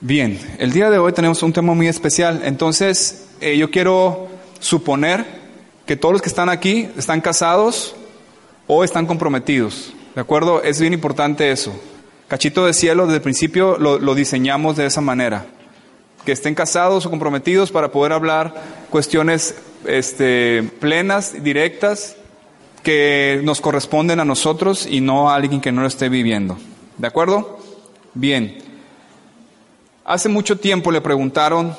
Bien, el día de hoy tenemos un tema muy especial. Entonces, eh, yo quiero suponer que todos los que están aquí están casados o están comprometidos. ¿De acuerdo? Es bien importante eso. Cachito de cielo, desde el principio lo, diseñamos de esa manera. Que estén casados o comprometidos para poder hablar cuestiones este, plenas, directas, que nos corresponden a nosotros y no a alguien que no lo esté viviendo. ¿De acuerdo? Bien. Hace mucho tiempo le preguntaron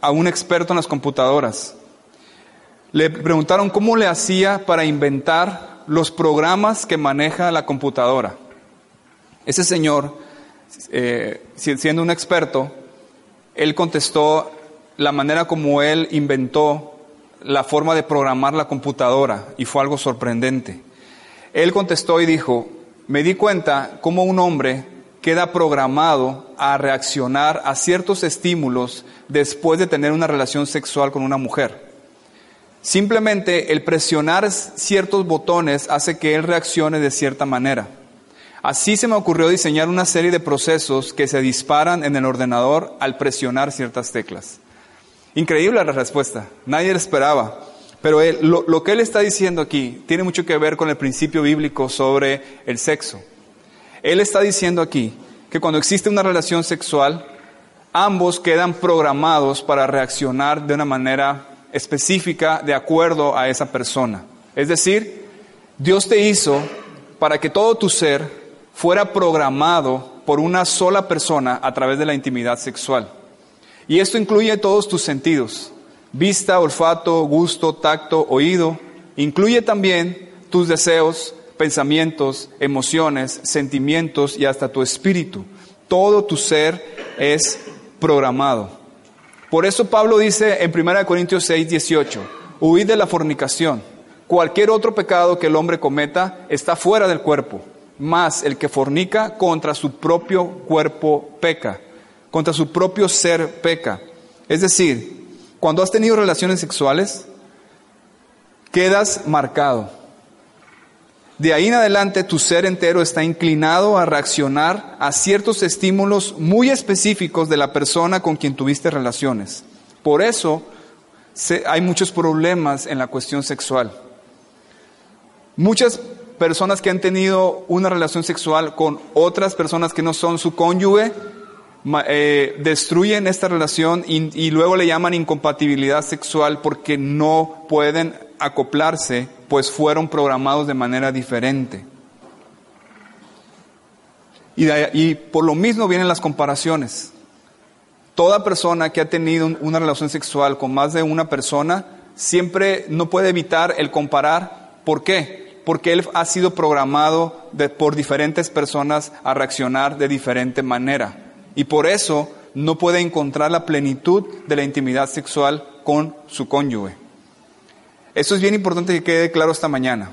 a un experto en las computadoras, le preguntaron cómo le hacía para inventar los programas que maneja la computadora. Ese señor, eh, siendo un experto, él contestó la manera como él inventó la forma de programar la computadora y fue algo sorprendente. Él contestó y dijo, me di cuenta cómo un hombre queda programado a reaccionar a ciertos estímulos después de tener una relación sexual con una mujer. Simplemente el presionar ciertos botones hace que él reaccione de cierta manera. Así se me ocurrió diseñar una serie de procesos que se disparan en el ordenador al presionar ciertas teclas. Increíble la respuesta, nadie la esperaba. Pero lo, lo que él está diciendo aquí tiene mucho que ver con el principio bíblico sobre el sexo. Él está diciendo aquí que cuando existe una relación sexual, ambos quedan programados para reaccionar de una manera específica de acuerdo a esa persona. Es decir, Dios te hizo para que todo tu ser fuera programado por una sola persona a través de la intimidad sexual. Y esto incluye todos tus sentidos, vista, olfato, gusto, tacto, oído. Incluye también tus deseos, pensamientos, emociones, sentimientos y hasta tu espíritu. Todo tu ser es programado. Por eso Pablo dice en 1 Corintios 6, 18, huid de la fornicación. Cualquier otro pecado que el hombre cometa está fuera del cuerpo, más el que fornica contra su propio cuerpo peca, contra su propio ser peca. Es decir, cuando has tenido relaciones sexuales, quedas marcado. De ahí en adelante tu ser entero está inclinado a reaccionar a ciertos estímulos muy específicos de la persona con quien tuviste relaciones. Por eso hay muchos problemas en la cuestión sexual. Muchas personas que han tenido una relación sexual con otras personas que no son su cónyuge, eh, destruyen esta relación y luego le llaman incompatibilidad sexual porque no pueden acoplarse pues fueron programados de manera diferente. Y, por lo mismo vienen las comparaciones. Toda persona que ha tenido una relación sexual con más de una persona siempre no puede evitar el comparar. ¿Por qué? Porque él ha sido programado por diferentes personas a reaccionar de diferente manera. Y por eso no puede encontrar la plenitud de la intimidad sexual con su cónyuge. Eso es bien importante que quede claro esta mañana.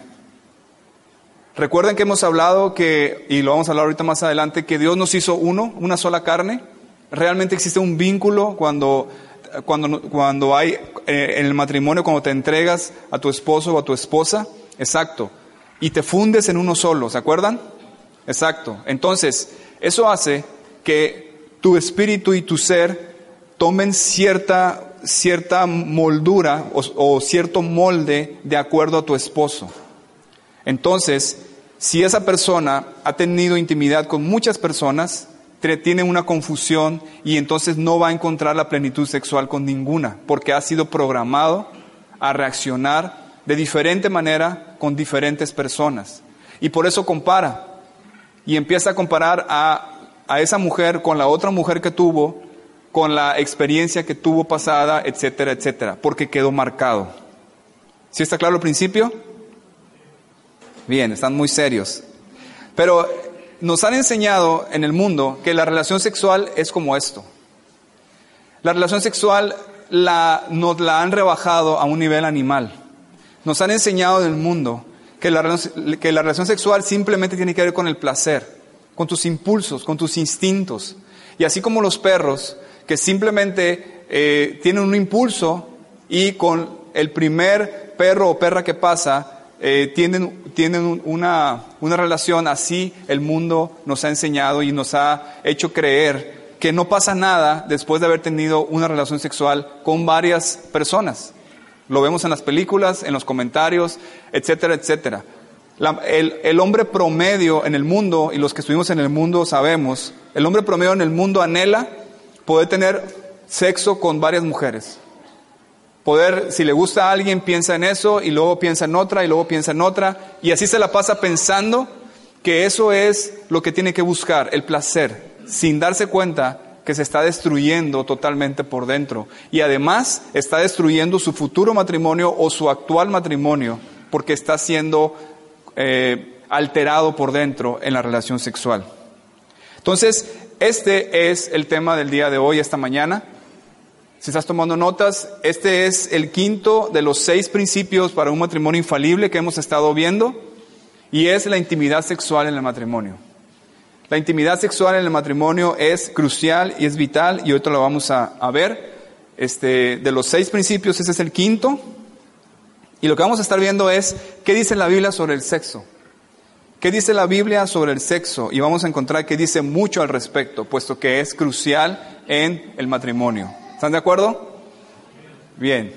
Recuerden que hemos hablado que, y lo vamos a hablar ahorita más adelante, que Dios nos hizo uno, una sola carne. Realmente existe un vínculo cuando, cuando, cuando hay eh, en el matrimonio, cuando te entregas a tu esposo o a tu esposa. Exacto. Y te fundes en uno solo, ¿se acuerdan? Exacto. Entonces, eso hace que tu espíritu y tu ser tomen cierta cierta moldura o, cierto molde de acuerdo a tu esposo. Entonces, si esa persona ha tenido intimidad con muchas personas, tiene una confusión y entonces no va a encontrar la plenitud sexual con ninguna, porque ha sido programado a reaccionar de diferente manera con diferentes personas. Y por eso compara. Y empieza a comparar a, esa mujer con la otra mujer que tuvo con la experiencia que tuvo pasada, etcétera, etcétera, porque quedó marcado. ¿Sí está claro el principio? Bien, están muy serios. Pero nos han enseñado en el mundo que la relación sexual es como esto. La relación sexual la, nos la han rebajado a un nivel animal. Nos han enseñado en el mundo que la, que la relación sexual simplemente tiene que ver con el placer, con tus impulsos, con tus instintos. Y así como los perros, que simplemente eh, tienen un impulso y con el primer perro o perra que pasa, eh, tienen, tienen una, una relación, así el mundo nos ha enseñado y nos ha hecho creer que no pasa nada después de haber tenido una relación sexual con varias personas. Lo vemos en las películas, en los comentarios, etcétera, etcétera. el, el, hombre promedio en el mundo, y los que estuvimos en el mundo sabemos, el hombre promedio en el mundo anhela poder tener sexo con varias mujeres. Poder, si le gusta a alguien, piensa en eso, y luego piensa en otra, y luego piensa en otra, y así se la pasa pensando que eso es lo que tiene que buscar, el placer, sin darse cuenta que se está destruyendo totalmente por dentro. Y además está destruyendo su futuro matrimonio o su actual matrimonio porque está siendo eh, alterado por dentro en la relación sexual. Entonces, este es el tema del día de hoy, esta mañana. Si estás tomando notas, este es el quinto de los seis principios para un matrimonio infalible que hemos estado viendo y es la intimidad sexual en el matrimonio. La intimidad sexual en el matrimonio es crucial y es vital y ahorita lo vamos a, ver. Este, de los seis principios, ese es el quinto. Y lo que vamos a estar viendo es qué dice la Biblia sobre el sexo. ¿Qué dice la Biblia sobre el sexo? Y vamos a encontrar que dice mucho al respecto, puesto que es crucial en el matrimonio. ¿Están de acuerdo? Bien.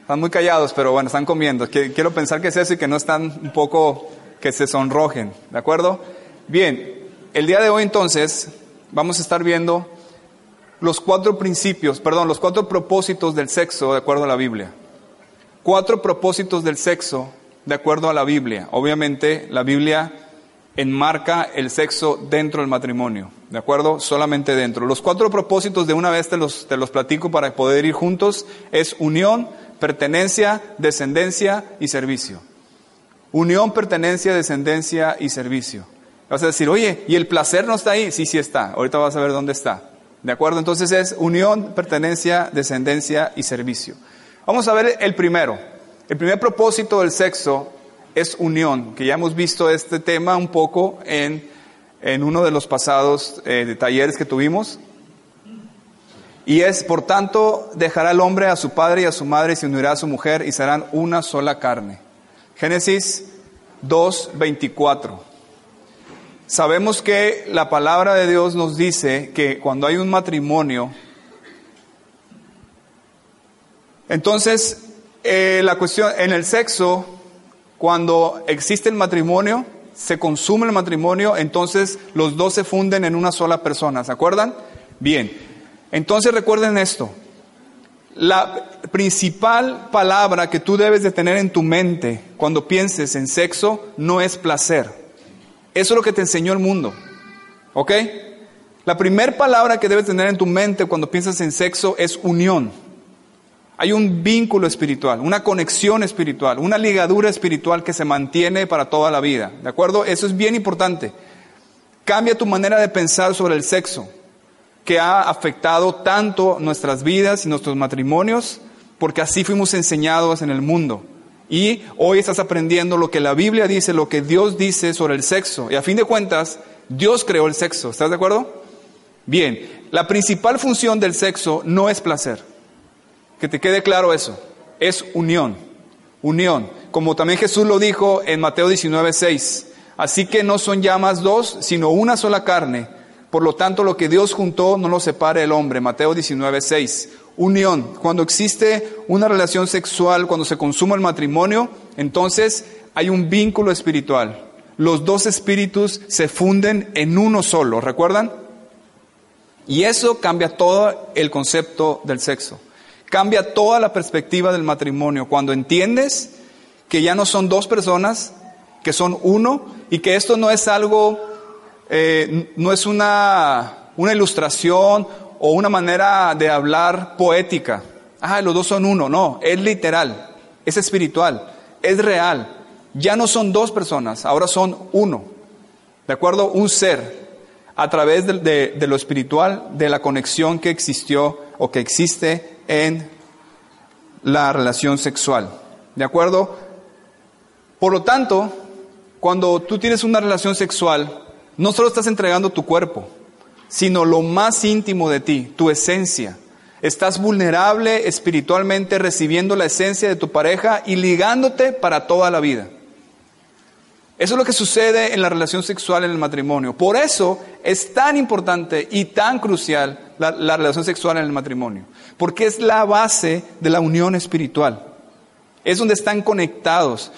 Están muy callados, pero bueno, están comiendo. Quiero pensar que es eso y que no están un poco que se sonrojen. ¿De acuerdo? Bien, el día de hoy entonces vamos a estar viendo los cuatro principios, perdón, los cuatro propósitos del sexo de acuerdo a la Biblia. Cuatro propósitos del sexo de acuerdo a la Biblia. Obviamente la Biblia enmarca el sexo dentro del matrimonio, ¿de acuerdo? Solamente dentro. Los cuatro propósitos de una vez te los, te los platico para poder ir juntos es unión, pertenencia, descendencia y servicio. Unión, pertenencia, descendencia y servicio. Vas a decir, oye, ¿y el placer no está ahí? Sí, sí está. Ahorita vas a ver dónde está. ¿De acuerdo? Entonces es unión, pertenencia, descendencia y servicio. Vamos a ver el primero. El primer propósito del sexo es unión, que ya hemos visto este tema un poco en, en uno de los pasados eh, talleres que tuvimos. Y es, por tanto, dejará el hombre a su padre y a su madre y se unirá a su mujer y serán una sola carne. Génesis 2, 24. Sabemos que la palabra de Dios nos dice que cuando hay un matrimonio, entonces eh, la cuestión en el sexo, cuando existe el matrimonio, se consume el matrimonio, entonces los dos se funden en una sola persona, ¿se acuerdan? Bien, entonces recuerden esto, la principal palabra que tú debes de tener en tu mente cuando pienses en sexo no es placer. Eso es lo que te enseñó el mundo. ¿Ok? La primera palabra que debes tener en tu mente cuando piensas en sexo es unión. Hay un vínculo espiritual, una conexión espiritual, una ligadura espiritual que se mantiene para toda la vida. ¿De acuerdo? Eso es bien importante. Cambia tu manera de pensar sobre el sexo, que ha afectado tanto nuestras vidas y nuestros matrimonios, porque así fuimos enseñados en el mundo. Y hoy estás aprendiendo lo que la Biblia dice, lo que Dios dice sobre el sexo. Y a fin de cuentas, Dios creó el sexo. ¿Estás de acuerdo? Bien, la principal función del sexo no es placer. Que te quede claro eso. Es unión. Unión. Como también Jesús lo dijo en Mateo 19, 6. Así que no son ya más dos, sino una sola carne. Por lo tanto, lo que Dios juntó no lo separe el hombre. Mateo 19, 6 unión. Cuando existe una relación sexual, cuando se consuma el matrimonio, entonces hay un vínculo espiritual. Los dos espíritus se funden en uno solo, ¿recuerdan? Y eso cambia todo el concepto del sexo. Cambia toda la perspectiva del matrimonio. Cuando entiendes que ya no son dos personas, que son uno, y que esto no es algo, eh, no es una, una ilustración o una manera de hablar poética. Ah, los dos son uno. No, es literal, es espiritual, es real. Ya no son dos personas, ahora son uno. ¿De acuerdo? Un ser a través de, lo espiritual, de la conexión que existió o que existe en la relación sexual. ¿De acuerdo? Por lo tanto, cuando tú tienes una relación sexual, no solo estás entregando tu cuerpo, sino lo más íntimo de ti, tu esencia. Estás vulnerable espiritualmente recibiendo la esencia de tu pareja y ligándote para toda la vida. Eso es lo que sucede en la relación sexual en el matrimonio. Por eso es tan importante y tan crucial la, relación sexual en el matrimonio. Porque es la base de la unión espiritual. Es donde están conectados.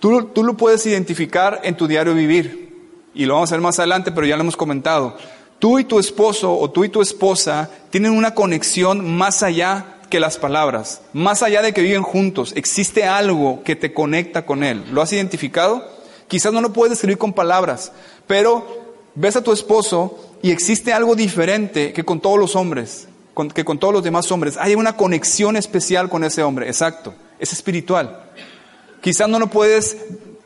Tú, tú lo puedes identificar en tu diario vivir. Y lo vamos a ver más adelante, pero ya lo hemos comentado. Tú y tu esposo o tú y tu esposa tienen una conexión más allá que las palabras, más allá de que viven juntos. Existe algo que te conecta con él. ¿Lo has identificado? Quizás no lo puedes describir con palabras, pero ves a tu esposo y existe algo diferente que con todos los hombres, que con todos los demás hombres. Hay una conexión especial con ese hombre, exacto, es espiritual. Quizás no lo puedes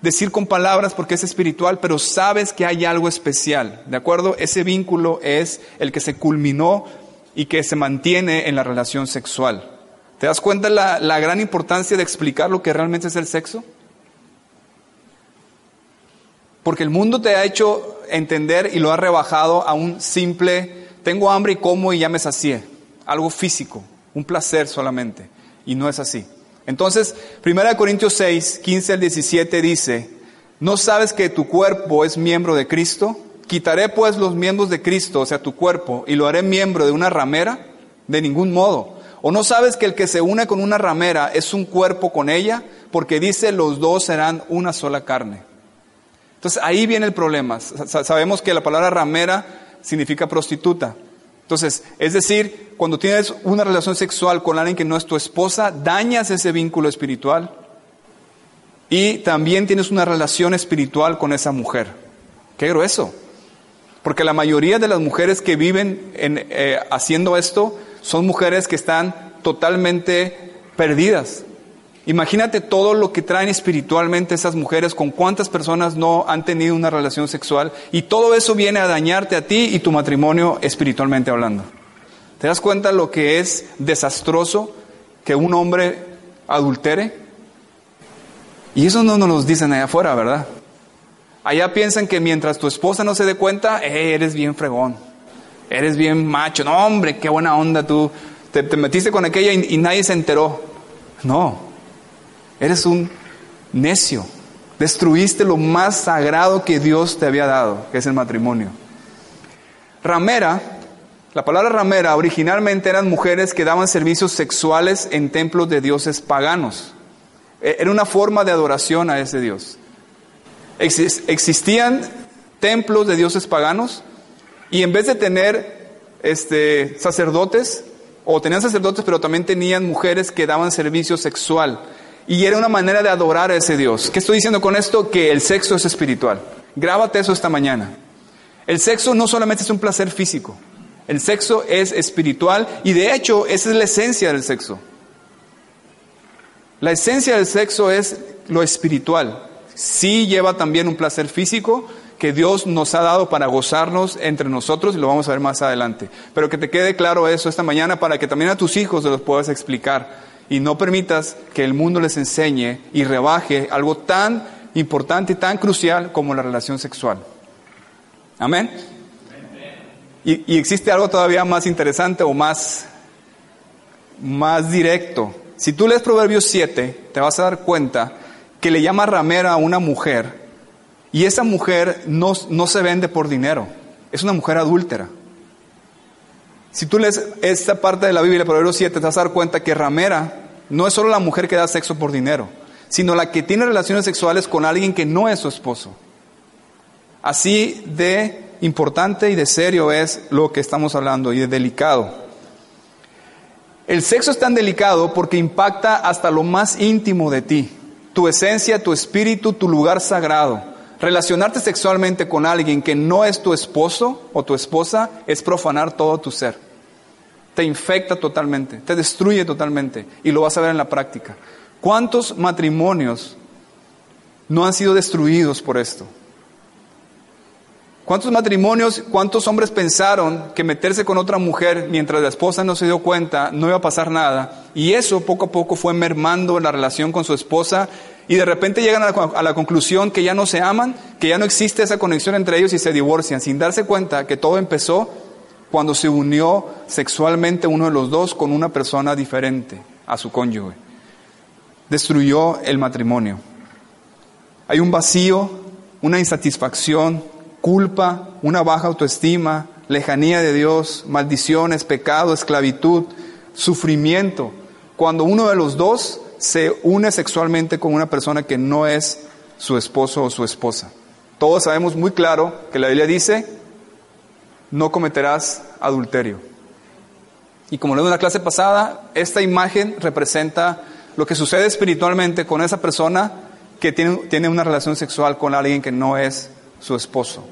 decir con palabras porque es espiritual, pero sabes que hay algo especial, ¿de acuerdo? Ese vínculo es el que se culminó y que se mantiene en la relación sexual. ¿Te das cuenta la, la gran importancia de explicar lo que realmente es el sexo? Porque el mundo te ha hecho entender y lo ha rebajado a un simple, tengo hambre y como y ya me sacié. Algo físico, un placer solamente. Y no es así. Entonces, 1 Corintios 6, 15 al 17 dice, ¿no sabes que tu cuerpo es miembro de Cristo? Quitaré pues los miembros de Cristo, o sea, tu cuerpo, y lo haré miembro de una ramera? De ningún modo. ¿O no sabes que el que se une con una ramera es un cuerpo con ella? Porque dice, los dos serán una sola carne. Entonces ahí viene el problema. Sabemos que la palabra ramera significa prostituta. Entonces, es decir, cuando tienes una relación sexual con alguien que no es tu esposa, dañas ese vínculo espiritual y también tienes una relación espiritual con esa mujer. Qué grueso. Porque la mayoría de las mujeres que viven eh, haciendo esto son mujeres que están totalmente perdidas, Imagínate todo lo que traen espiritualmente esas mujeres, con cuántas personas no han tenido una relación sexual y todo eso viene a dañarte a ti y tu matrimonio espiritualmente hablando. ¿Te das cuenta lo que es desastroso que un hombre adultere? Y eso no nos lo dicen allá afuera, ¿verdad? Allá piensan que mientras tu esposa no se dé cuenta, eh, eres bien fregón, eres bien macho, no hombre, qué buena onda tú, te, metiste con aquella y nadie se enteró. No, Eres un necio. Destruiste lo más sagrado que Dios te había dado, que es el matrimonio. Ramera, la palabra ramera originalmente eran mujeres que daban servicios sexuales en templos de dioses paganos. E, era una forma de adoración a ese Dios. Existían templos de dioses paganos y en vez de tener este, sacerdotes, o tenían sacerdotes, pero también tenían mujeres que daban servicio sexual. Y era una manera de adorar a ese Dios. ¿Qué estoy diciendo con esto? Que el sexo es espiritual. Grábate eso esta mañana. El sexo no solamente es un placer físico. El sexo es espiritual y de hecho esa es la esencia del sexo. La esencia del sexo es lo espiritual. Sí lleva también un placer físico que Dios nos ha dado para gozarnos entre nosotros y lo vamos a ver más adelante. Pero que te quede claro eso esta mañana para que también a tus hijos los puedas explicar y no permitas que el mundo les enseñe y rebaje algo tan importante y tan crucial como la relación sexual. Amén. Y, existe algo todavía más interesante o más, más directo. Si tú lees Proverbios 7, te vas a dar cuenta que le llama ramera a una mujer y esa mujer no, no se vende por dinero, es una mujer adúltera. Si tú lees esta parte de la Biblia, Proverbios 7, te vas a dar cuenta que ramera no es solo la mujer que da sexo por dinero, sino la que tiene relaciones sexuales con alguien que no es su esposo. Así de importante y de serio es lo que estamos hablando y de delicado. El sexo es tan delicado porque impacta hasta lo más íntimo de ti, tu esencia, tu espíritu, tu lugar sagrado. Relacionarte sexualmente con alguien que no es tu esposo o tu esposa es profanar todo tu ser. Te infecta totalmente, te destruye totalmente y lo vas a ver en la práctica. ¿Cuántos matrimonios no han sido destruidos por esto? ¿Cuántos matrimonios, cuántos hombres pensaron que meterse con otra mujer mientras la esposa no se dio cuenta no iba a pasar nada? Y eso poco a poco fue mermando la relación con su esposa y de repente llegan a la, conclusión que ya no se aman, que ya no existe esa conexión entre ellos y se divorcian, sin darse cuenta que todo empezó cuando se unió sexualmente uno de los dos con una persona diferente a su cónyuge. Destruyó el matrimonio. Hay un vacío, una insatisfacción, culpa, una baja autoestima, lejanía de Dios, maldiciones, pecado, esclavitud, sufrimiento, cuando uno de los dos se une sexualmente con una persona que no es su esposo o su esposa. Todos sabemos muy claro que la Biblia dice, no cometerás adulterio. Y como leímos en la clase pasada, esta imagen representa lo que sucede espiritualmente con esa persona que tiene, tiene una relación sexual con alguien que no es su esposo.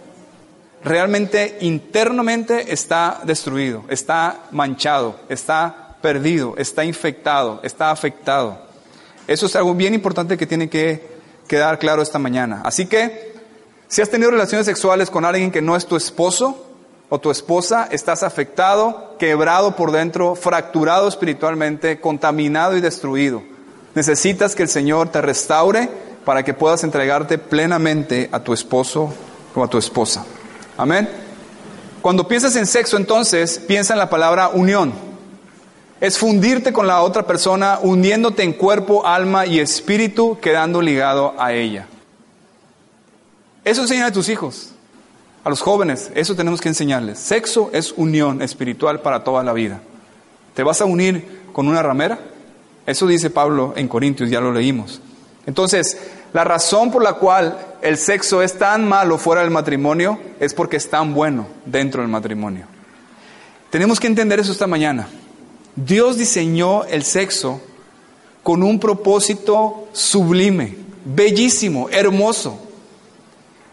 Realmente internamente está destruido, está manchado, está perdido, está infectado, está afectado. Eso es algo bien importante que tiene que quedar claro esta mañana. Así que, si has tenido relaciones sexuales con alguien que no es tu esposo o tu esposa, estás afectado, quebrado por dentro, fracturado espiritualmente, contaminado y destruido. Necesitas que el Señor te restaure para que puedas entregarte plenamente a tu esposo o a tu esposa. Amén. Cuando piensas en sexo, entonces, piensa en la palabra unión. Es fundirte con la otra persona, uniéndote en cuerpo, alma y espíritu, quedando ligado a ella. Eso enseña a tus hijos, a los jóvenes, eso tenemos que enseñarles. Sexo es unión espiritual para toda la vida. ¿Te vas a unir con una ramera? Eso dice Pablo en Corintios, ya lo leímos. Entonces, la razón por la cual el sexo es tan malo fuera del matrimonio es porque es tan bueno dentro del matrimonio. Tenemos que entender eso esta mañana. Dios diseñó el sexo con un propósito sublime, bellísimo, hermoso,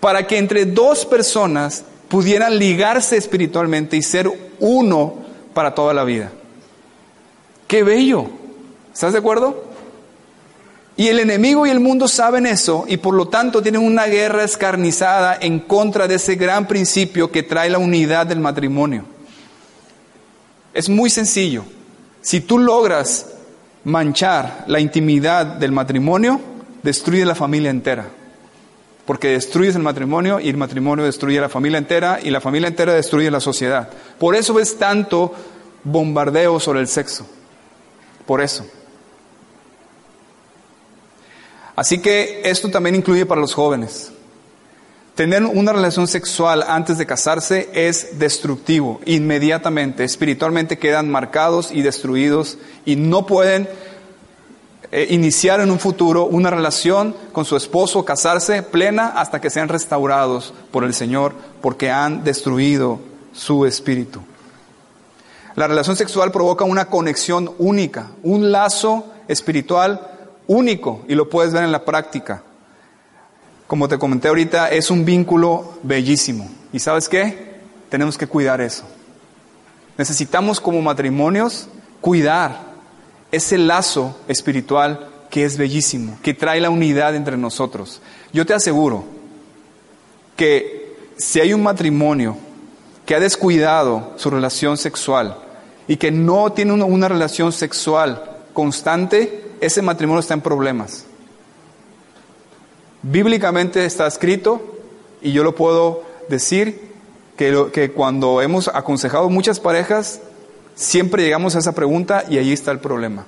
para que entre dos personas pudieran ligarse espiritualmente y ser uno para toda la vida. ¡Qué bello! ¿Estás de acuerdo? Y el enemigo y el mundo saben eso y por lo tanto tienen una guerra escarnizada en contra de ese gran principio que trae la unidad del matrimonio. Es muy sencillo. Si tú logras manchar la intimidad del matrimonio, destruye la familia entera. Porque destruyes el matrimonio y el matrimonio destruye la familia entera y la familia entera destruye la sociedad. Por eso ves tanto bombardeo sobre el sexo. Por eso. Así que esto también incluye para los jóvenes. Tener una relación sexual antes de casarse es destructivo, inmediatamente, espiritualmente quedan marcados y destruidos y no pueden eh, iniciar en un futuro una relación con su esposo, casarse plena hasta que sean restaurados por el Señor, porque han destruido su espíritu. La relación sexual provoca una conexión única, un lazo espiritual único y lo puedes ver en la práctica. Como te comenté ahorita, es un vínculo bellísimo. ¿Y sabes qué? Tenemos que cuidar eso. Necesitamos como matrimonios cuidar ese lazo espiritual que es bellísimo, que trae la unidad entre nosotros. Yo te aseguro que si hay un matrimonio que ha descuidado su relación sexual y que no tiene una, relación sexual constante, ese matrimonio está en problemas. Bíblicamente está escrito, y yo lo puedo decir, que, que cuando hemos aconsejado muchas parejas, siempre llegamos a esa pregunta y ahí está el problema.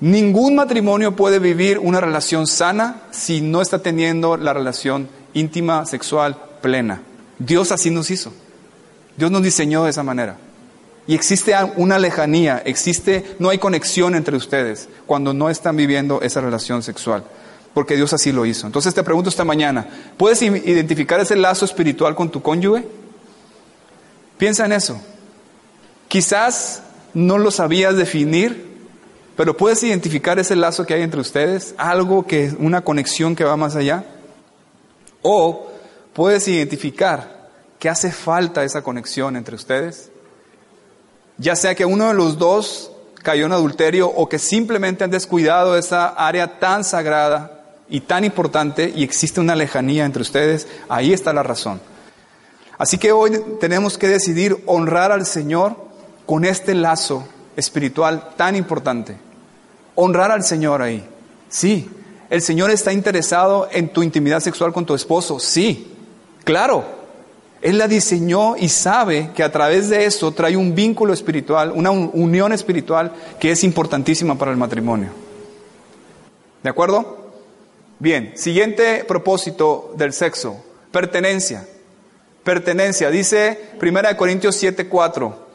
Ningún matrimonio puede vivir una relación sana si no está teniendo la relación íntima, sexual, plena. Dios así nos hizo. Dios nos diseñó de esa manera. Y existe una lejanía, existe, no hay conexión entre ustedes cuando no están viviendo esa relación sexual, porque Dios así lo hizo. Entonces te pregunto esta mañana, ¿puedes identificar ese lazo espiritual con tu cónyuge? Piensa en eso. Quizás no lo sabías definir, pero puedes identificar ese lazo que hay entre ustedes, algo que es una conexión que va más allá. O puedes identificar que hace falta esa conexión entre ustedes ya sea que uno de los dos cayó en adulterio o que simplemente han descuidado esa área tan sagrada y tan importante y existe una lejanía entre ustedes, ahí está la razón. Así que hoy tenemos que decidir honrar al Señor con este lazo espiritual tan importante. Honrar al Señor ahí. Sí, el Señor está interesado en tu intimidad sexual con tu esposo. Sí, claro. Él la diseñó y sabe que a través de eso trae un vínculo espiritual, una unión espiritual que es importantísima para el matrimonio. ¿De acuerdo? Bien, siguiente propósito del sexo, pertenencia. Pertenencia, dice 1 Corintios 7:4.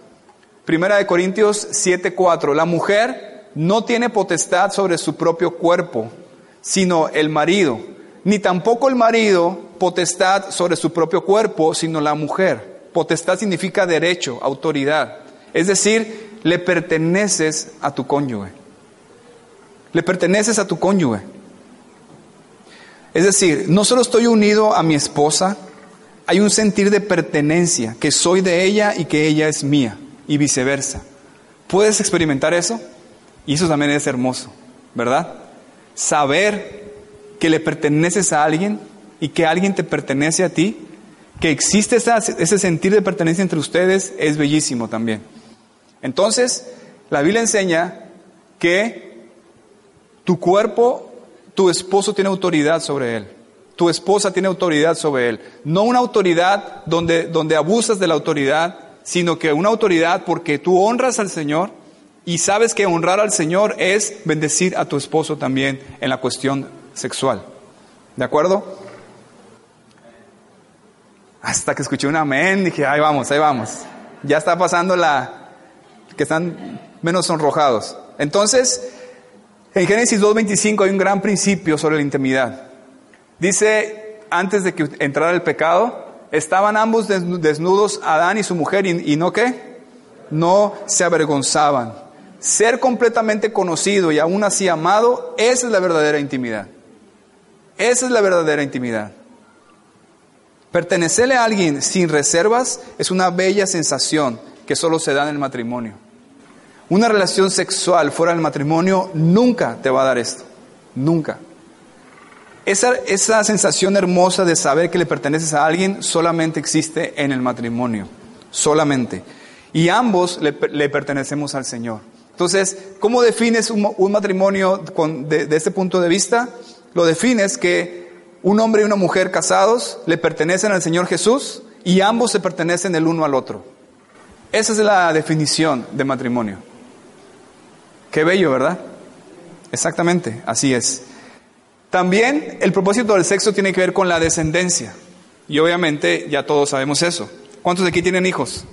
1 Corintios 7:4, la mujer no tiene potestad sobre su propio cuerpo, sino el marido, ni tampoco el marido potestad sobre su propio cuerpo, sino la mujer. Potestad significa derecho, autoridad. Es decir, le perteneces a tu cónyuge. Le perteneces a tu cónyuge. Es decir, no solo estoy unido a mi esposa, hay un sentir de pertenencia, que soy de ella y que ella es mía, y viceversa. ¿Puedes experimentar eso? Y eso también es hermoso, ¿verdad? Saber que le perteneces a alguien y que alguien te pertenece a ti, que existe ese sentir de pertenencia entre ustedes, es bellísimo también. Entonces, la Biblia enseña que tu cuerpo tu esposo tiene autoridad sobre él. Tu esposa tiene autoridad sobre él. No una autoridad donde, donde abusas de la autoridad, sino que una autoridad porque tú honras al Señor y sabes que honrar al Señor es bendecir a tu esposo también en la cuestión sexual. ¿De acuerdo? Hasta que escuché un amén, dije, ahí vamos, ahí vamos. Ya está pasando la que están menos sonrojados. Entonces, en Génesis 2.25 hay un gran principio sobre la intimidad. Dice, antes de que entrara el pecado, estaban ambos desnudos, Adán y su mujer, y, no qué, no se avergonzaban. Ser completamente conocido y aún así amado, esa es la verdadera intimidad. Esa es la verdadera intimidad. Pertenecerle a alguien sin reservas es una bella sensación que solo se da en el matrimonio. Una relación sexual fuera del matrimonio nunca te va a dar esto. Nunca. Esa, esa sensación hermosa de saber que le perteneces a alguien solamente existe en el matrimonio. Solamente. Y ambos le, pertenecemos al Señor. Entonces, ¿cómo defines un, matrimonio con, de, de este punto de vista? Lo defines que un hombre y una mujer casados le pertenecen al Señor Jesús y ambos se pertenecen el uno al otro. Esa es la definición de matrimonio. Qué bello, ¿verdad? Exactamente, así es. También el propósito del sexo tiene que ver con la descendencia. Y obviamente ya todos sabemos eso. ¿Cuántos de aquí tienen hijos?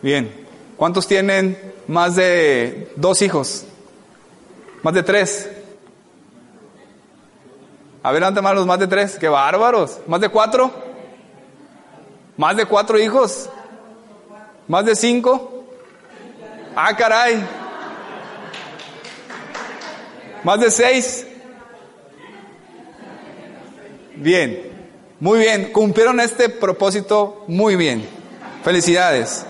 Bien. ¿Cuántos tienen más de dos hijos? ¿Más de tres? A ver, más los más de tres. ¡Qué bárbaros! ¿Más de cuatro? ¿Más de cuatro hijos? ¿Más de cinco? Ah, caray. ¿Más de seis? Bien, muy bien. Cumplieron este propósito muy bien. Felicidades.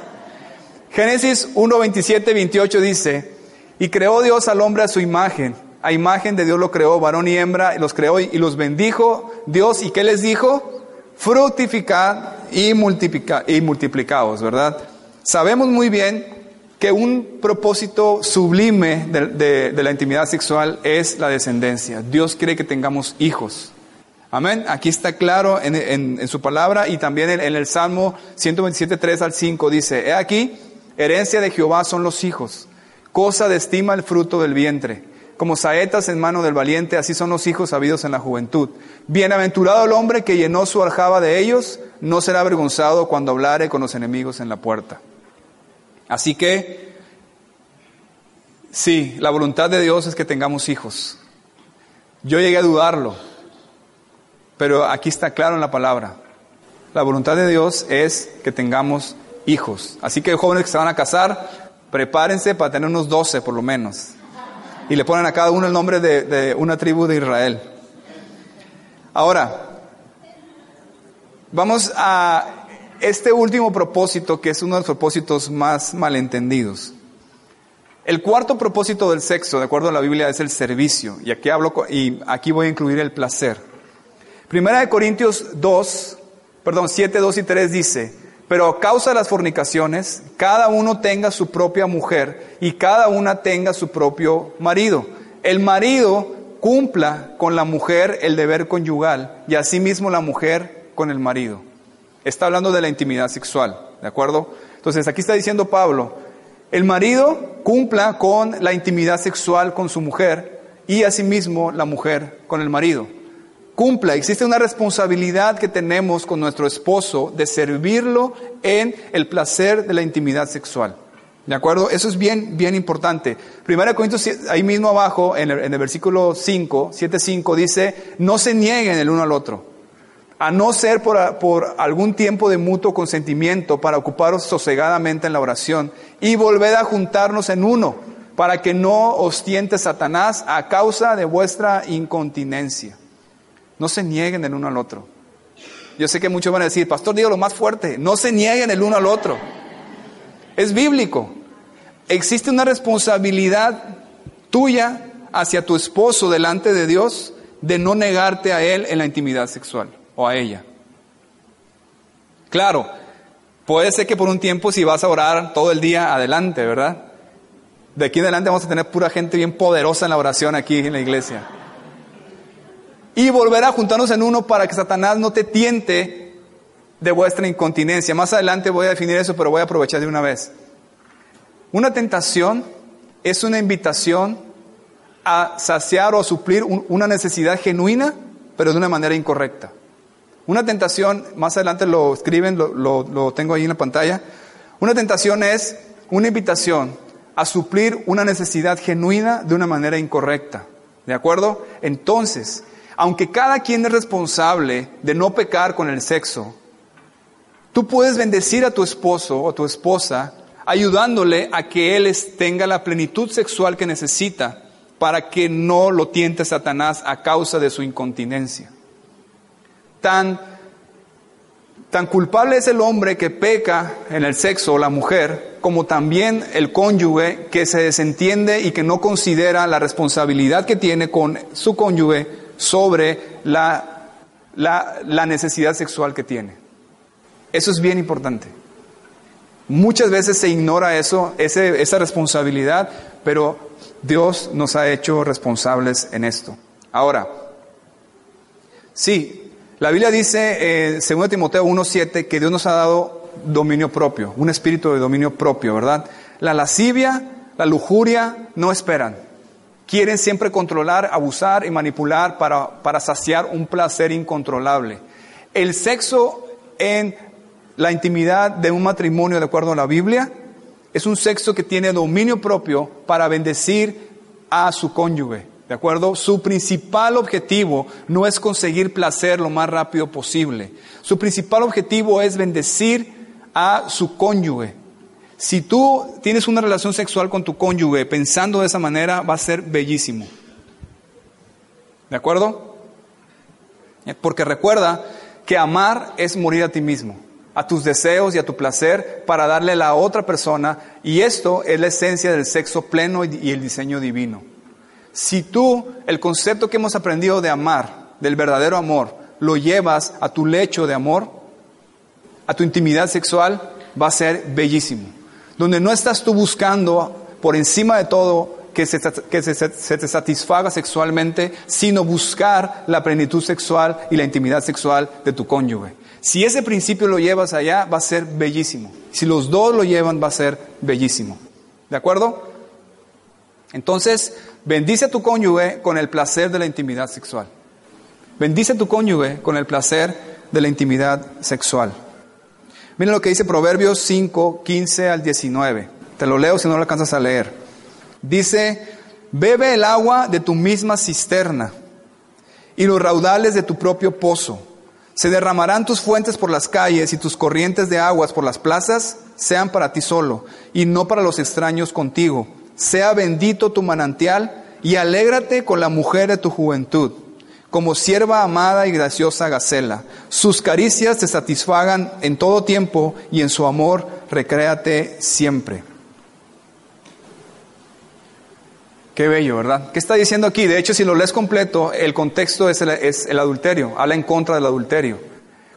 Génesis 1, 27, 28 dice, y creó Dios al hombre a su imagen. A imagen de Dios lo creó, varón y hembra, y los creó y los bendijo Dios. ¿Y qué les dijo? Fructificad y, y multiplicaos, ¿verdad? Sabemos muy bien que un propósito sublime de, la intimidad sexual es la descendencia. Dios quiere que tengamos hijos. Amén. Aquí está claro en, su palabra y también en, el Salmo 127, 3 al 5 dice, he aquí, herencia de Jehová son los hijos, cosa de estima el fruto del vientre. Como saetas en mano del valiente, así son los hijos habidos en la juventud. Bienaventurado el hombre que llenó su aljaba de ellos, no será avergonzado cuando hablare con los enemigos en la puerta. Así que, sí, la voluntad de Dios es que tengamos hijos. Yo llegué a dudarlo, pero aquí está claro en la palabra. La voluntad de Dios es que tengamos hijos. Así que jóvenes que se van a casar, prepárense para tener unos doce por lo menos. Y le ponen a cada uno el nombre de, de una tribu de Israel. Ahora, vamos a este último propósito, que es uno de los propósitos más malentendidos. El cuarto propósito del sexo, de acuerdo a la Biblia, es el servicio. Y aquí hablo y aquí voy a incluir el placer. Primera de Corintios 2, perdón, 7, 2 y 3 dice, pero a causa de las fornicaciones, cada uno tenga su propia mujer y cada una tenga su propio marido. El marido cumpla con la mujer el deber conyugal y asimismo la mujer con el marido. Está hablando de la intimidad sexual, ¿de acuerdo? Entonces aquí está diciendo Pablo, el marido cumpla con la intimidad sexual con su mujer y asimismo la mujer con el marido. Cumpla, existe una responsabilidad que tenemos con nuestro esposo de servirlo en el placer de la intimidad sexual. ¿De acuerdo? Eso es bien, bien importante. Primera Corintios, ahí mismo abajo, en el, en el versículo 5, 7, 5, dice, no se nieguen el uno al otro a no ser por, por, algún tiempo de mutuo consentimiento para ocuparos sosegadamente en la oración y volver a juntarnos en uno para que no os tiente Satanás a causa de vuestra incontinencia. No se nieguen el uno al otro. Yo sé que muchos van a decir, pastor, digo lo más fuerte, no se nieguen el uno al otro. Es bíblico. Existe una responsabilidad tuya hacia tu esposo delante de Dios de no negarte a él en la intimidad sexual o a ella. Claro, puede ser que por un tiempo si vas a orar todo el día, adelante, ¿verdad? De aquí en adelante vamos a tener pura gente bien poderosa en la oración aquí en la iglesia. Y volver a juntarnos en uno para que Satanás no te tiente de vuestra incontinencia. Más adelante voy a definir eso, pero voy a aprovechar de una vez. Una tentación es una invitación a saciar o a suplir una necesidad genuina, pero de una manera incorrecta. Una tentación, más adelante lo escriben, lo, tengo ahí en la pantalla. Una tentación es una invitación a suplir una necesidad genuina de una manera incorrecta. ¿De acuerdo? Entonces, aunque cada quien es responsable de no pecar con el sexo, tú puedes bendecir a tu esposo o tu esposa ayudándole a que él tenga la plenitud sexual que necesita para que no lo tiente Satanás a causa de su incontinencia. Tan, tan culpable es el hombre que peca en el sexo o la mujer, como también el cónyuge que se desentiende y que no considera la responsabilidad que tiene con su cónyuge sobre la, la, necesidad sexual que tiene. Eso es bien importante. Muchas veces se ignora eso, esa responsabilidad, pero Dios nos ha hecho responsables en esto. Ahora, sí, la Biblia dice, en 2 Timoteo 1.7, que Dios nos ha dado dominio propio, un espíritu de dominio propio, ¿verdad? La lascivia, la lujuria no esperan. Quieren siempre controlar, abusar y manipular para, para saciar un placer incontrolable. El sexo en la intimidad de un matrimonio, de acuerdo a la Biblia, es un sexo que tiene dominio propio para bendecir a su cónyuge. ¿De acuerdo? Su principal objetivo no es conseguir placer lo más rápido posible. Su principal objetivo es bendecir a su cónyuge. Si tú tienes una relación sexual con tu cónyuge pensando de esa manera, va a ser bellísimo. ¿De acuerdo? Porque recuerda que amar es morir a ti mismo, a tus deseos y a tu placer para darle a la otra persona. Y esto es la esencia del sexo pleno y el diseño divino. Si tú el concepto que hemos aprendido de amar, del verdadero amor, lo llevas a tu lecho de amor, a tu intimidad sexual, va a ser bellísimo. Donde no estás tú buscando por encima de todo que, se, te satisfaga sexualmente, sino buscar la plenitud sexual y la intimidad sexual de tu cónyuge. Si ese principio lo llevas allá, va a ser bellísimo. Si los dos lo llevan, va a ser bellísimo. ¿De acuerdo? Entonces, bendice a tu cónyuge con el placer de la intimidad sexual. Bendice a tu cónyuge con el placer de la intimidad sexual. Miren lo que dice Proverbios 5, 15 al 19. Te lo leo si no lo alcanzas a leer. Dice, bebe el agua de tu misma cisterna y los raudales de tu propio pozo. Se derramarán tus fuentes por las calles y tus corrientes de aguas por las plazas sean para ti solo y no para los extraños contigo sea bendito tu manantial y alégrate con la mujer de tu juventud, como sierva amada y graciosa Gacela. Sus caricias te satisfagan en todo tiempo y en su amor recréate siempre. Qué bello, ¿verdad? ¿Qué está diciendo aquí? De hecho, si lo lees completo, el contexto es el, adulterio, habla en contra del adulterio.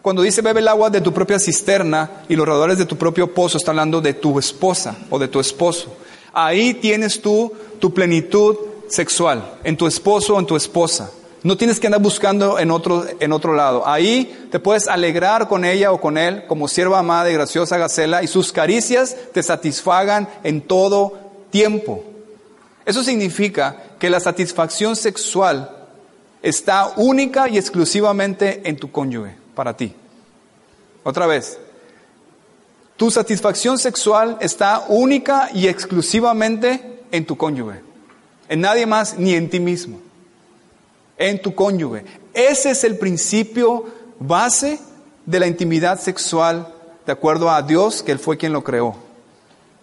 Cuando dice bebe el agua de tu propia cisterna y los roedores de tu propio pozo, está hablando de tu esposa o de tu esposo. Ahí tienes tú tu plenitud sexual, en tu esposo o en tu esposa. No tienes que andar buscando en otro, en otro lado. Ahí te puedes alegrar con ella o con él como sierva amada y graciosa Gacela y sus caricias te satisfagan en todo tiempo. Eso significa que la satisfacción sexual está única y exclusivamente en tu cónyuge, para ti. Otra vez, tu satisfacción sexual está única y exclusivamente en tu cónyuge, en nadie más ni en ti mismo, en tu cónyuge. Ese es el principio base de la intimidad sexual de acuerdo a Dios, que Él fue quien lo creó.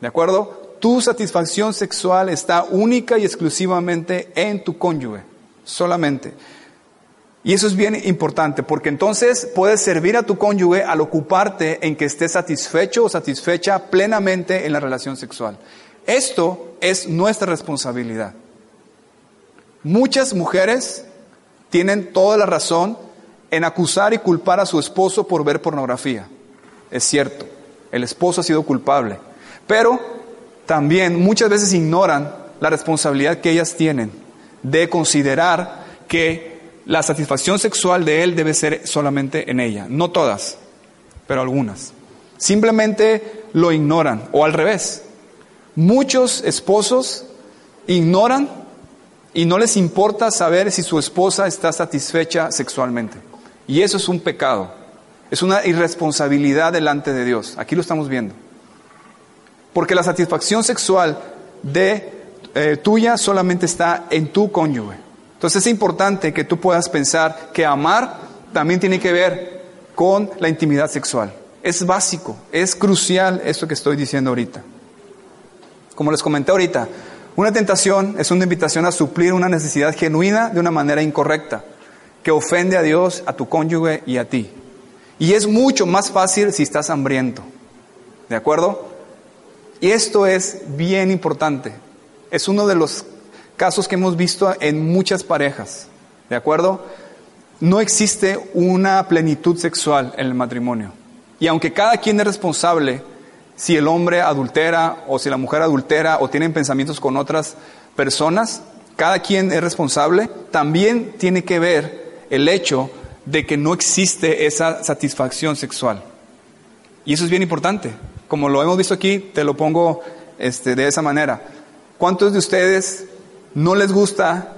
¿De acuerdo? tu satisfacción sexual está única y exclusivamente en tu cónyuge, solamente. Y eso es bien importante, porque entonces puedes servir a tu cónyuge al ocuparte en que esté satisfecho o satisfecha plenamente en la relación sexual. Esto es nuestra responsabilidad. Muchas mujeres tienen toda la razón en acusar y culpar a su esposo por ver pornografía. Es cierto, el esposo ha sido culpable. Pero también muchas veces ignoran la responsabilidad que ellas tienen de considerar que la satisfacción sexual de él debe ser solamente en ella. No todas, pero algunas. Simplemente lo ignoran o al revés. Muchos esposos ignoran y no les importa saber si su esposa está satisfecha sexualmente. Y eso es un pecado. Es una irresponsabilidad delante de Dios. Aquí lo estamos viendo. Porque la satisfacción sexual de eh, tuya solamente está en tu cónyuge. Entonces es importante que tú puedas pensar que amar también tiene que ver con la intimidad sexual. Es básico, es crucial esto que estoy diciendo ahorita. Como les comenté ahorita, una tentación es una invitación a suplir una necesidad genuina de una manera incorrecta, que ofende a Dios, a tu cónyuge y a ti. Y es mucho más fácil si estás hambriento. ¿De acuerdo? Y esto es bien importante. Es uno de los casos que hemos visto en muchas parejas. ¿De acuerdo? No existe una plenitud sexual en el matrimonio. Y aunque cada quien es responsable, si el hombre adultera o si la mujer adultera o tienen pensamientos con otras personas, cada quien es responsable, también tiene que ver el hecho de que no existe esa satisfacción sexual. Y eso es bien importante. Como lo hemos visto aquí, te lo pongo este, de esa manera. ¿Cuántos de ustedes no les gusta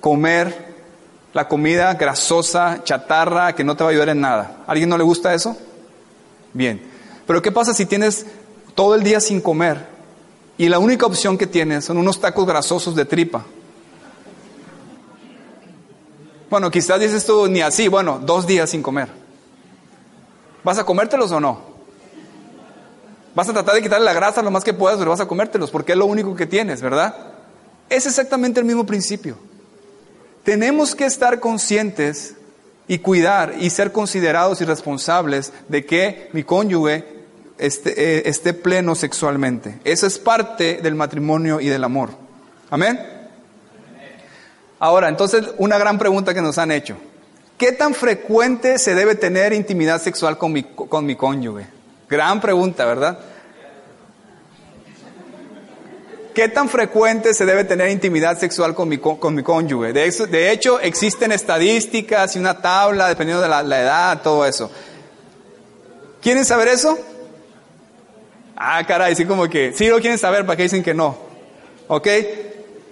comer la comida grasosa, chatarra, que no te va a ayudar en nada? ¿A alguien no le gusta eso? Bien. Pero ¿qué pasa si tienes todo el día sin comer y la única opción que tienes son unos tacos grasosos de tripa? Bueno, quizás dices tú ni así, bueno, dos días sin comer. ¿Vas a comértelos o no? Vas a tratar de quitarle la grasa lo más que puedas, pero vas a comértelos porque es lo único que tienes, ¿verdad? Es exactamente el mismo principio. Tenemos que estar conscientes y cuidar y ser considerados y responsables de que mi cónyuge esté, eh, esté pleno sexualmente. Eso es parte del matrimonio y del amor. Amén. Ahora, entonces, una gran pregunta que nos han hecho. ¿Qué tan frecuente se debe tener intimidad sexual con mi, con mi cónyuge? Gran pregunta, ¿verdad? ¿Qué tan frecuente se debe tener intimidad sexual con mi, con mi cónyuge? De, hecho, existen estadísticas y una tabla dependiendo de la, la, edad, todo eso. ¿Quieren saber eso? Ah, caray, sí como que, sí lo quieren saber, ¿para qué dicen que no? ¿Ok?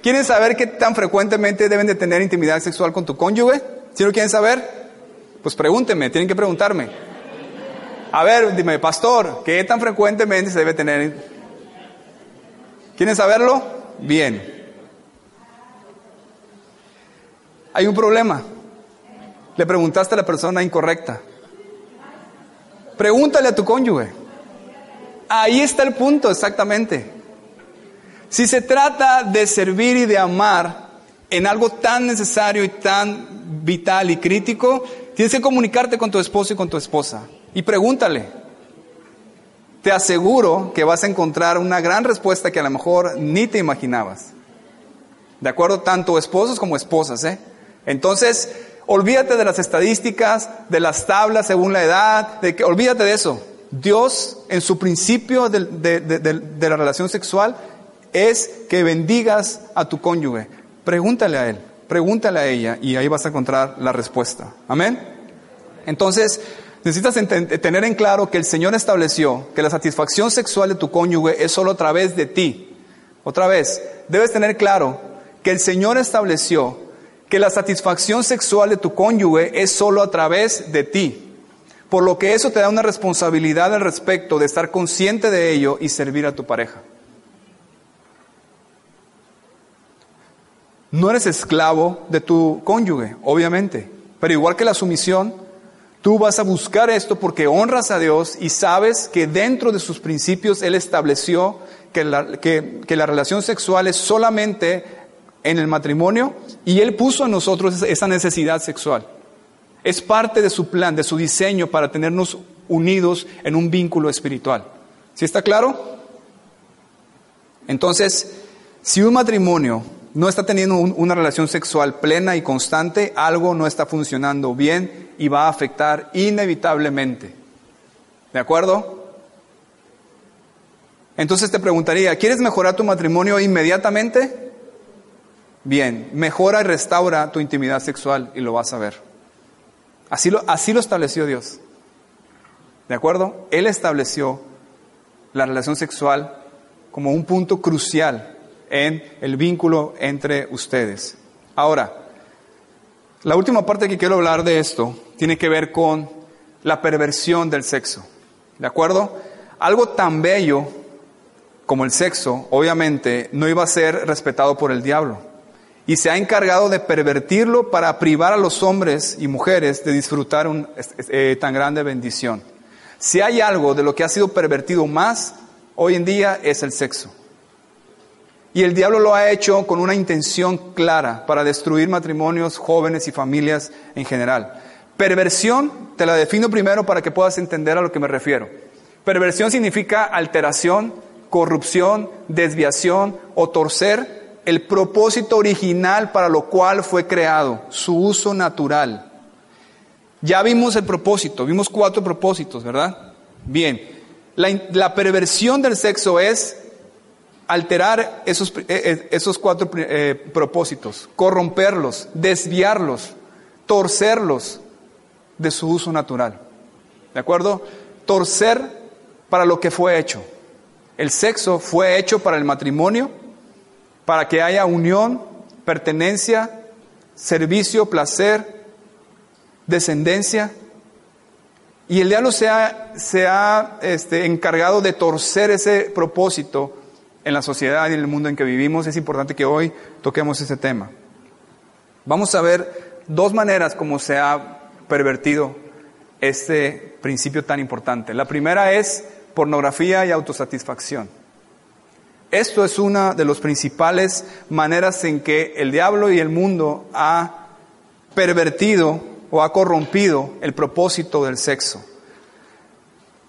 ¿Quieren saber qué tan frecuentemente deben de tener intimidad sexual con tu cónyuge? ¿Sí lo quieren saber? Pues pregúntenme, tienen que preguntarme. A ver, dime, pastor, ¿qué tan frecuentemente se debe tener? ¿Quieren saberlo? Bien. Hay un problema. Le preguntaste a la persona incorrecta. Pregúntale a tu cónyuge. Ahí está el punto, exactamente. Si se trata de servir y de amar en algo tan necesario y tan vital y crítico, tienes que comunicarte con tu esposo y con tu esposa y pregúntale. Te aseguro que vas a encontrar una gran respuesta que a lo mejor ni te imaginabas. ¿De acuerdo? Tanto esposos como esposas, ¿eh? Entonces, olvídate de las estadísticas, de las tablas según la edad, de que, olvídate de eso. Dios, en su principio de, de la relación sexual, es que bendigas a tu cónyuge. Pregúntale a él, pregúntale a ella y ahí vas a encontrar la respuesta. Amén. Entonces, necesitas tener en claro que el Señor estableció que la satisfacción sexual de tu cónyuge es solo a través de ti. Otra vez, debes tener claro que el Señor estableció que la satisfacción sexual de tu cónyuge es solo a través de ti. Por lo que eso te da una responsabilidad al respecto de estar consciente de ello y servir a tu pareja. No eres esclavo de tu cónyuge, obviamente, pero igual que la sumisión, tú vas a buscar esto porque honras a Dios y sabes que dentro de sus principios Él estableció que la, relación sexual es solamente en el matrimonio y Él puso a nosotros esa necesidad sexual. Es parte de su plan, de su diseño para tenernos unidos en un vínculo espiritual. ¿Sí está claro? Entonces, si un matrimonio no está teniendo una relación sexual plena y constante, algo no está funcionando bien y va a afectar inevitablemente. ¿De acuerdo? Entonces te preguntaría, ¿quieres mejorar tu matrimonio inmediatamente? Bien, mejora y restaura tu intimidad sexual y lo vas a ver. Así lo, así lo estableció Dios. ¿De acuerdo? Él estableció la relación sexual como un punto crucial en el vínculo entre ustedes. Ahora, la última parte que quiero hablar de esto tiene que ver con la perversión del sexo. ¿De acuerdo? Algo tan bello como el sexo, obviamente, no iba a ser respetado por el diablo. Y se ha encargado de pervertirlo para privar a los hombres y mujeres de disfrutar una eh, tan grande bendición. Si hay algo de lo que ha sido pervertido más hoy en día es el sexo. Y el diablo lo ha hecho con una intención clara para destruir matrimonios, jóvenes y familias en general. Perversión, te la defino primero para que puedas entender a lo que me refiero. Perversión significa alteración, corrupción, desviación o torcer el propósito original para lo cual fue creado, su uso natural. Ya vimos el propósito, vimos cuatro propósitos, ¿verdad? Bien, la, perversión del sexo es alterar esos, eh, eh, esos cuatro eh, propósitos, corromperlos, desviarlos, torcerlos de su uso natural. ¿De acuerdo? Torcer para lo que fue hecho. El sexo fue hecho para el matrimonio, para que haya unión, pertenencia, servicio, placer, descendencia. Y el diablo se ha, este, encargado de torcer ese propósito en la sociedad y en el mundo en que vivimos, es importante que hoy toquemos ese tema. Vamos a ver dos maneras como se ha pervertido este principio tan importante. La primera es pornografía y autosatisfacción. Esto es una de las principales maneras en que el diablo y el mundo ha pervertido o ha corrompido el propósito del sexo.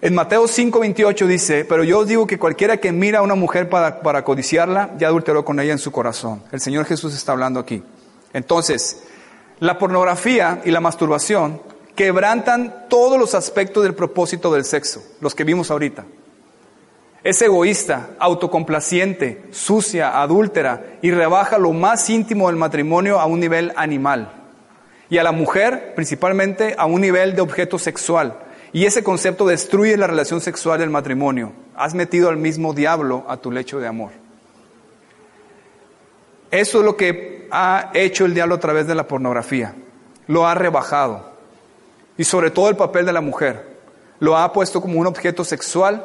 En Mateo 5:28 dice, pero yo os digo que cualquiera que mira a una mujer para, para codiciarla, ya adulteró con ella en su corazón. El Señor Jesús está hablando aquí. Entonces, la pornografía y la masturbación quebrantan todos los aspectos del propósito del sexo, los que vimos ahorita. Es egoísta, autocomplaciente, sucia, adúltera y rebaja lo más íntimo del matrimonio a un nivel animal. Y a la mujer, principalmente, a un nivel de objeto sexual y ese concepto destruye la relación sexual del matrimonio. Has metido al mismo diablo a tu lecho de amor. Eso es lo que ha hecho el diablo a través de la pornografía. Lo ha rebajado. Y sobre todo el papel de la mujer. Lo ha puesto como un objeto sexual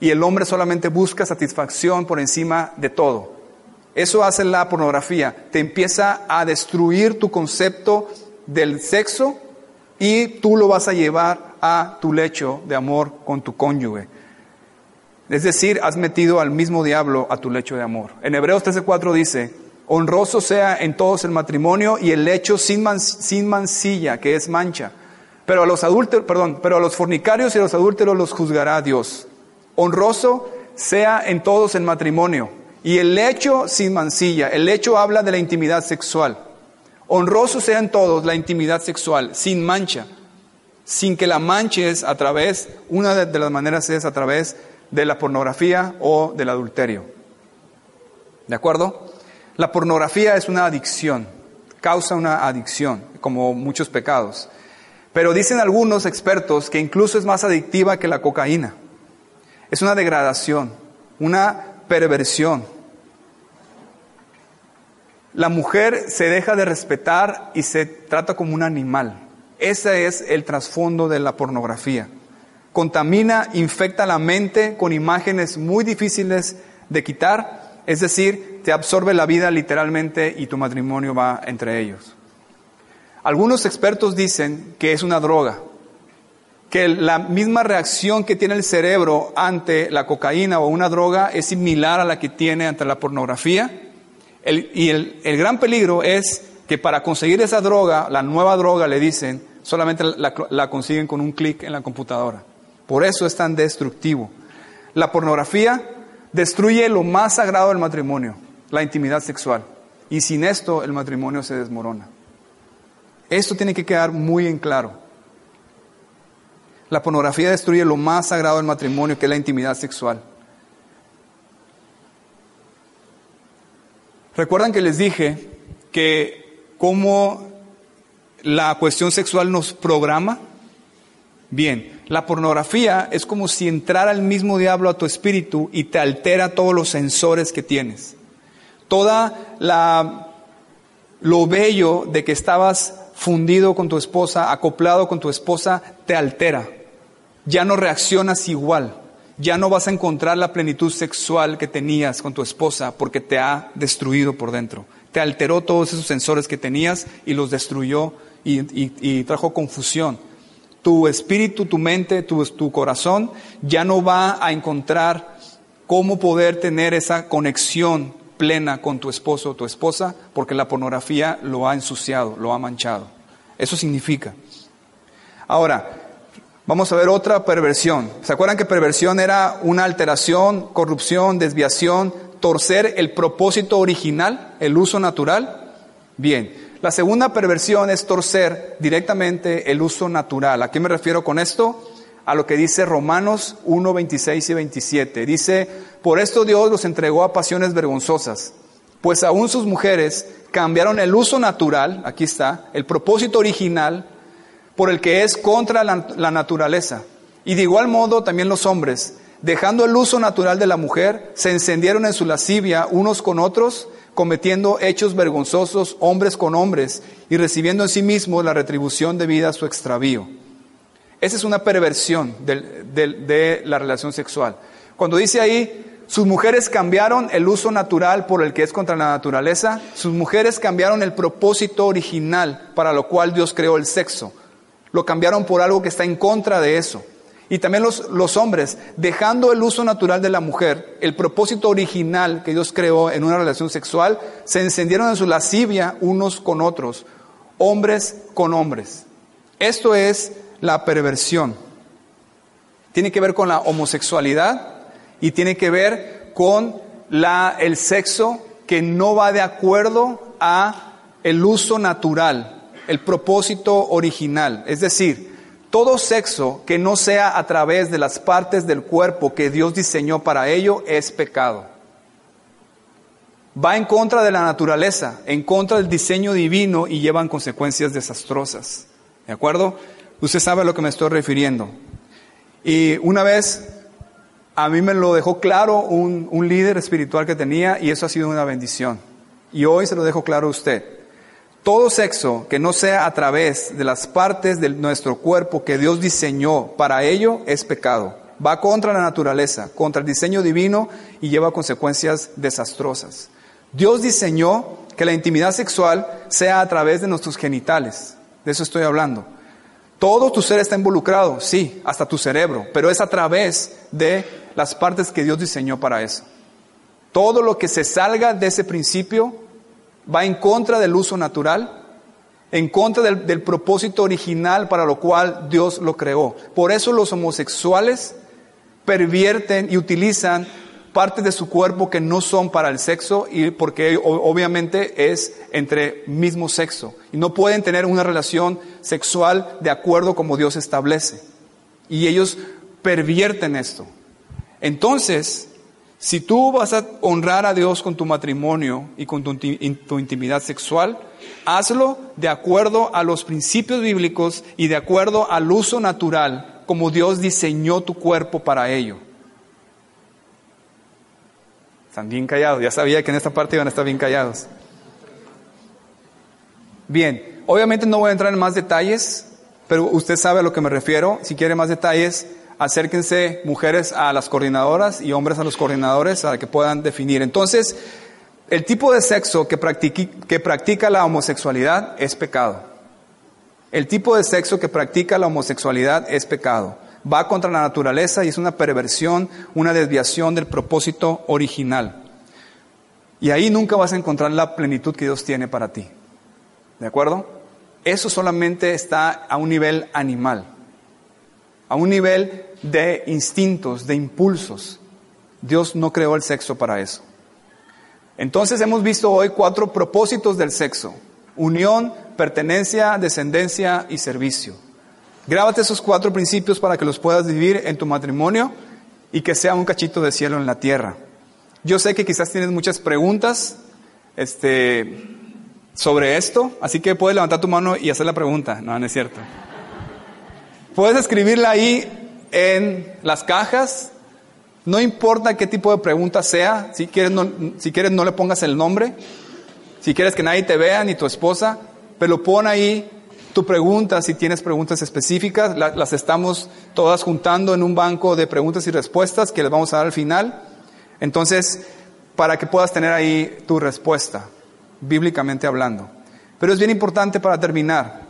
y el hombre solamente busca satisfacción por encima de todo. Eso hace la pornografía. Te empieza a destruir tu concepto del sexo y tú lo vas a llevar a tu lecho de amor con tu cónyuge. Es decir, has metido al mismo diablo a tu lecho de amor. En Hebreos 13:4 dice, honroso sea en todos el matrimonio y el lecho sin, sin mancilla, que es mancha. Pero a los adúlteros, perdón, pero a los fornicarios y a los adúlteros los juzgará Dios. Honroso sea en todos el matrimonio Y el hecho sin mancilla, el hecho habla de la intimidad sexual. Honrosos sean todos la intimidad sexual, sin mancha, sin que la manches a través, una de las maneras es a través de la pornografía o del adulterio. ¿De acuerdo? La pornografía es una adicción, causa una adicción, como muchos pecados. Pero dicen algunos expertos que incluso es más adictiva que la cocaína. Es una degradación, una perversión. La mujer se deja de respetar y se trata como un animal. Ese es el trasfondo de la pornografía. Contamina, infecta la mente con imágenes muy difíciles de quitar, es decir, te absorbe la vida literalmente y tu matrimonio va entre ellos. Algunos expertos dicen que es una droga, que la misma reacción que tiene el cerebro ante la cocaína o una droga es similar a la que tiene ante la pornografía. y el, gran peligro es que para conseguir esa droga, la nueva droga le dicen, solamente la, consiguen con un clic en la computadora. Por eso es tan destructivo. La pornografía destruye lo más sagrado del matrimonio, la intimidad sexual. Y sin esto el matrimonio se desmorona. Esto tiene que quedar muy en claro. La pornografía destruye lo más sagrado del matrimonio, que es la intimidad sexual. ¿Recuerdan que les dije que cómo la cuestión sexual nos programa? Bien, la pornografía es como si entrara el mismo diablo a tu espíritu y te altera todos los sensores que tienes. Toda la lo bello de que estabas fundido con tu esposa, acoplado con tu esposa, te altera. Ya no reaccionas igual. Ya no vas a encontrar la plenitud sexual que tenías con tu esposa porque te ha destruido por dentro. Te alteró todos esos sensores que tenías y los destruyó y, trajo confusión. Tu espíritu, tu mente, tu, tu corazón ya no va a encontrar cómo poder tener esa conexión plena con tu esposo o tu esposa porque la pornografía lo ha ensuciado, lo ha manchado. Eso significa. Ahora, vamos a ver otra perversión. ¿Se acuerdan que perversión era una alteración, corrupción, desviación, torcer el propósito original, el uso natural? Bien, la segunda perversión es torcer directamente el uso natural. ¿A qué me refiero con esto? A lo que dice Romanos 1, 26 y 27. Dice, por esto Dios los entregó a pasiones vergonzosas, pues aún sus mujeres cambiaron el uso natural, aquí está, el propósito original, por el que es contra la, la naturaleza. Y de igual modo también los hombres, dejando el uso natural de la mujer, se encendieron en su lascivia unos con otros, cometiendo hechos vergonzosos hombres con hombres y recibiendo en sí mismos la retribución debida a su extravío. Esa es una perversión de, la relación sexual. Cuando dice ahí, sus mujeres cambiaron el uso natural por el que es contra la naturaleza, sus mujeres cambiaron el propósito original para lo cual Dios creó el sexo. Lo cambiaron por algo que está en contra de eso. Y también los, hombres, dejando el uso natural de la mujer, el propósito original que Dios creó en una relación sexual, se encendieron en su lascivia unos con otros, hombres con hombres. Esto es la perversión. Tiene que ver con la homosexualidad y tiene que ver con la, el sexo que no va de acuerdo a el uso natural, el propósito original. Es decir, todo sexo que no sea a través de las partes del cuerpo que Dios diseñó para ello es pecado. Va en contra de la naturaleza, en contra del diseño divino y llevan consecuencias desastrosas. ¿De acuerdo? Usted sabe a lo que me estoy refiriendo. Y una vez a mí me lo dejó claro un, un, líder espiritual que tenía y eso ha sido una bendición. Y hoy se lo dejo claro a usted. Todo sexo que no sea a través de las partes de nuestro cuerpo que Dios diseñó para ello es pecado. Va contra la naturaleza, contra el diseño divino y lleva consecuencias desastrosas. Dios diseñó que la intimidad sexual sea a través de nuestros genitales. De eso estoy hablando. Todo tu ser está involucrado, sí, hasta tu cerebro, pero es a través de las partes que Dios diseñó para eso. Todo lo que se salga de ese principio va en contra del uso natural, en contra del, del propósito original para lo cual Dios lo creó. Por eso los homosexuales pervierten y utilizan partes de su cuerpo que no son para el sexo y porque obviamente es entre mismo sexo y no pueden tener una relación sexual de acuerdo como Dios establece. Y ellos pervierten esto. Entonces, si tú vas a honrar a Dios con tu matrimonio y con tu, tu, intimidad sexual, hazlo de acuerdo a los principios bíblicos y de acuerdo al uso natural, como Dios diseñó tu cuerpo para ello. Están bien callados. Ya sabía que en esta parte iban a estar bien callados. Bien, obviamente no voy a entrar en más detalles, pero usted sabe a lo que me refiero. Si quiere más detalles, acérquense mujeres a las coordinadoras y hombres a los coordinadores para que puedan definir. Entonces, el tipo de sexo que, que practica la homosexualidad es pecado. El tipo de sexo que practica la homosexualidad es pecado va contra la naturaleza y es una perversión, una desviación del propósito original. Y ahí nunca vas a encontrar la plenitud que Dios tiene para ti. ¿De acuerdo? Eso solamente está a un nivel animal, a un nivel de instintos, de impulsos. Dios no creó el sexo para eso. Entonces hemos visto hoy cuatro propósitos del sexo. Unión, pertenencia, descendencia y servicio. Grábate esos cuatro principios para que los puedas vivir en tu matrimonio y que sea un cachito de cielo en la tierra. Yo sé que quizás tienes muchas preguntas este, sobre esto, así que puedes levantar tu mano y hacer la pregunta. No, no es cierto. Puedes escribirla ahí en las cajas. No importa qué tipo de pregunta sea. Si quieres, no, si quieres, no le pongas el nombre. Si quieres que nadie te vea, ni tu esposa, pero pon ahí tu pregunta, si tienes preguntas específicas, las estamos todas juntando en un banco de preguntas y respuestas que les vamos a dar al final. Entonces, para que puedas tener ahí tu respuesta, bíblicamente hablando. Pero es bien importante para terminar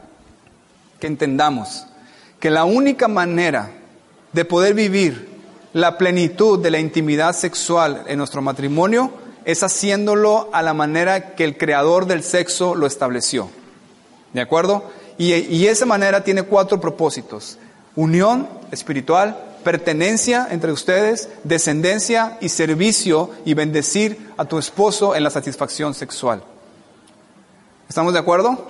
que entendamos que la única manera de poder vivir la plenitud de la intimidad sexual en nuestro matrimonio es haciéndolo a la manera que el creador del sexo lo estableció. ¿De acuerdo? Y, esa manera tiene cuatro propósitos. Unión espiritual, pertenencia entre ustedes, descendencia y servicio y bendecir a tu esposo en la satisfacción sexual. ¿Estamos de acuerdo?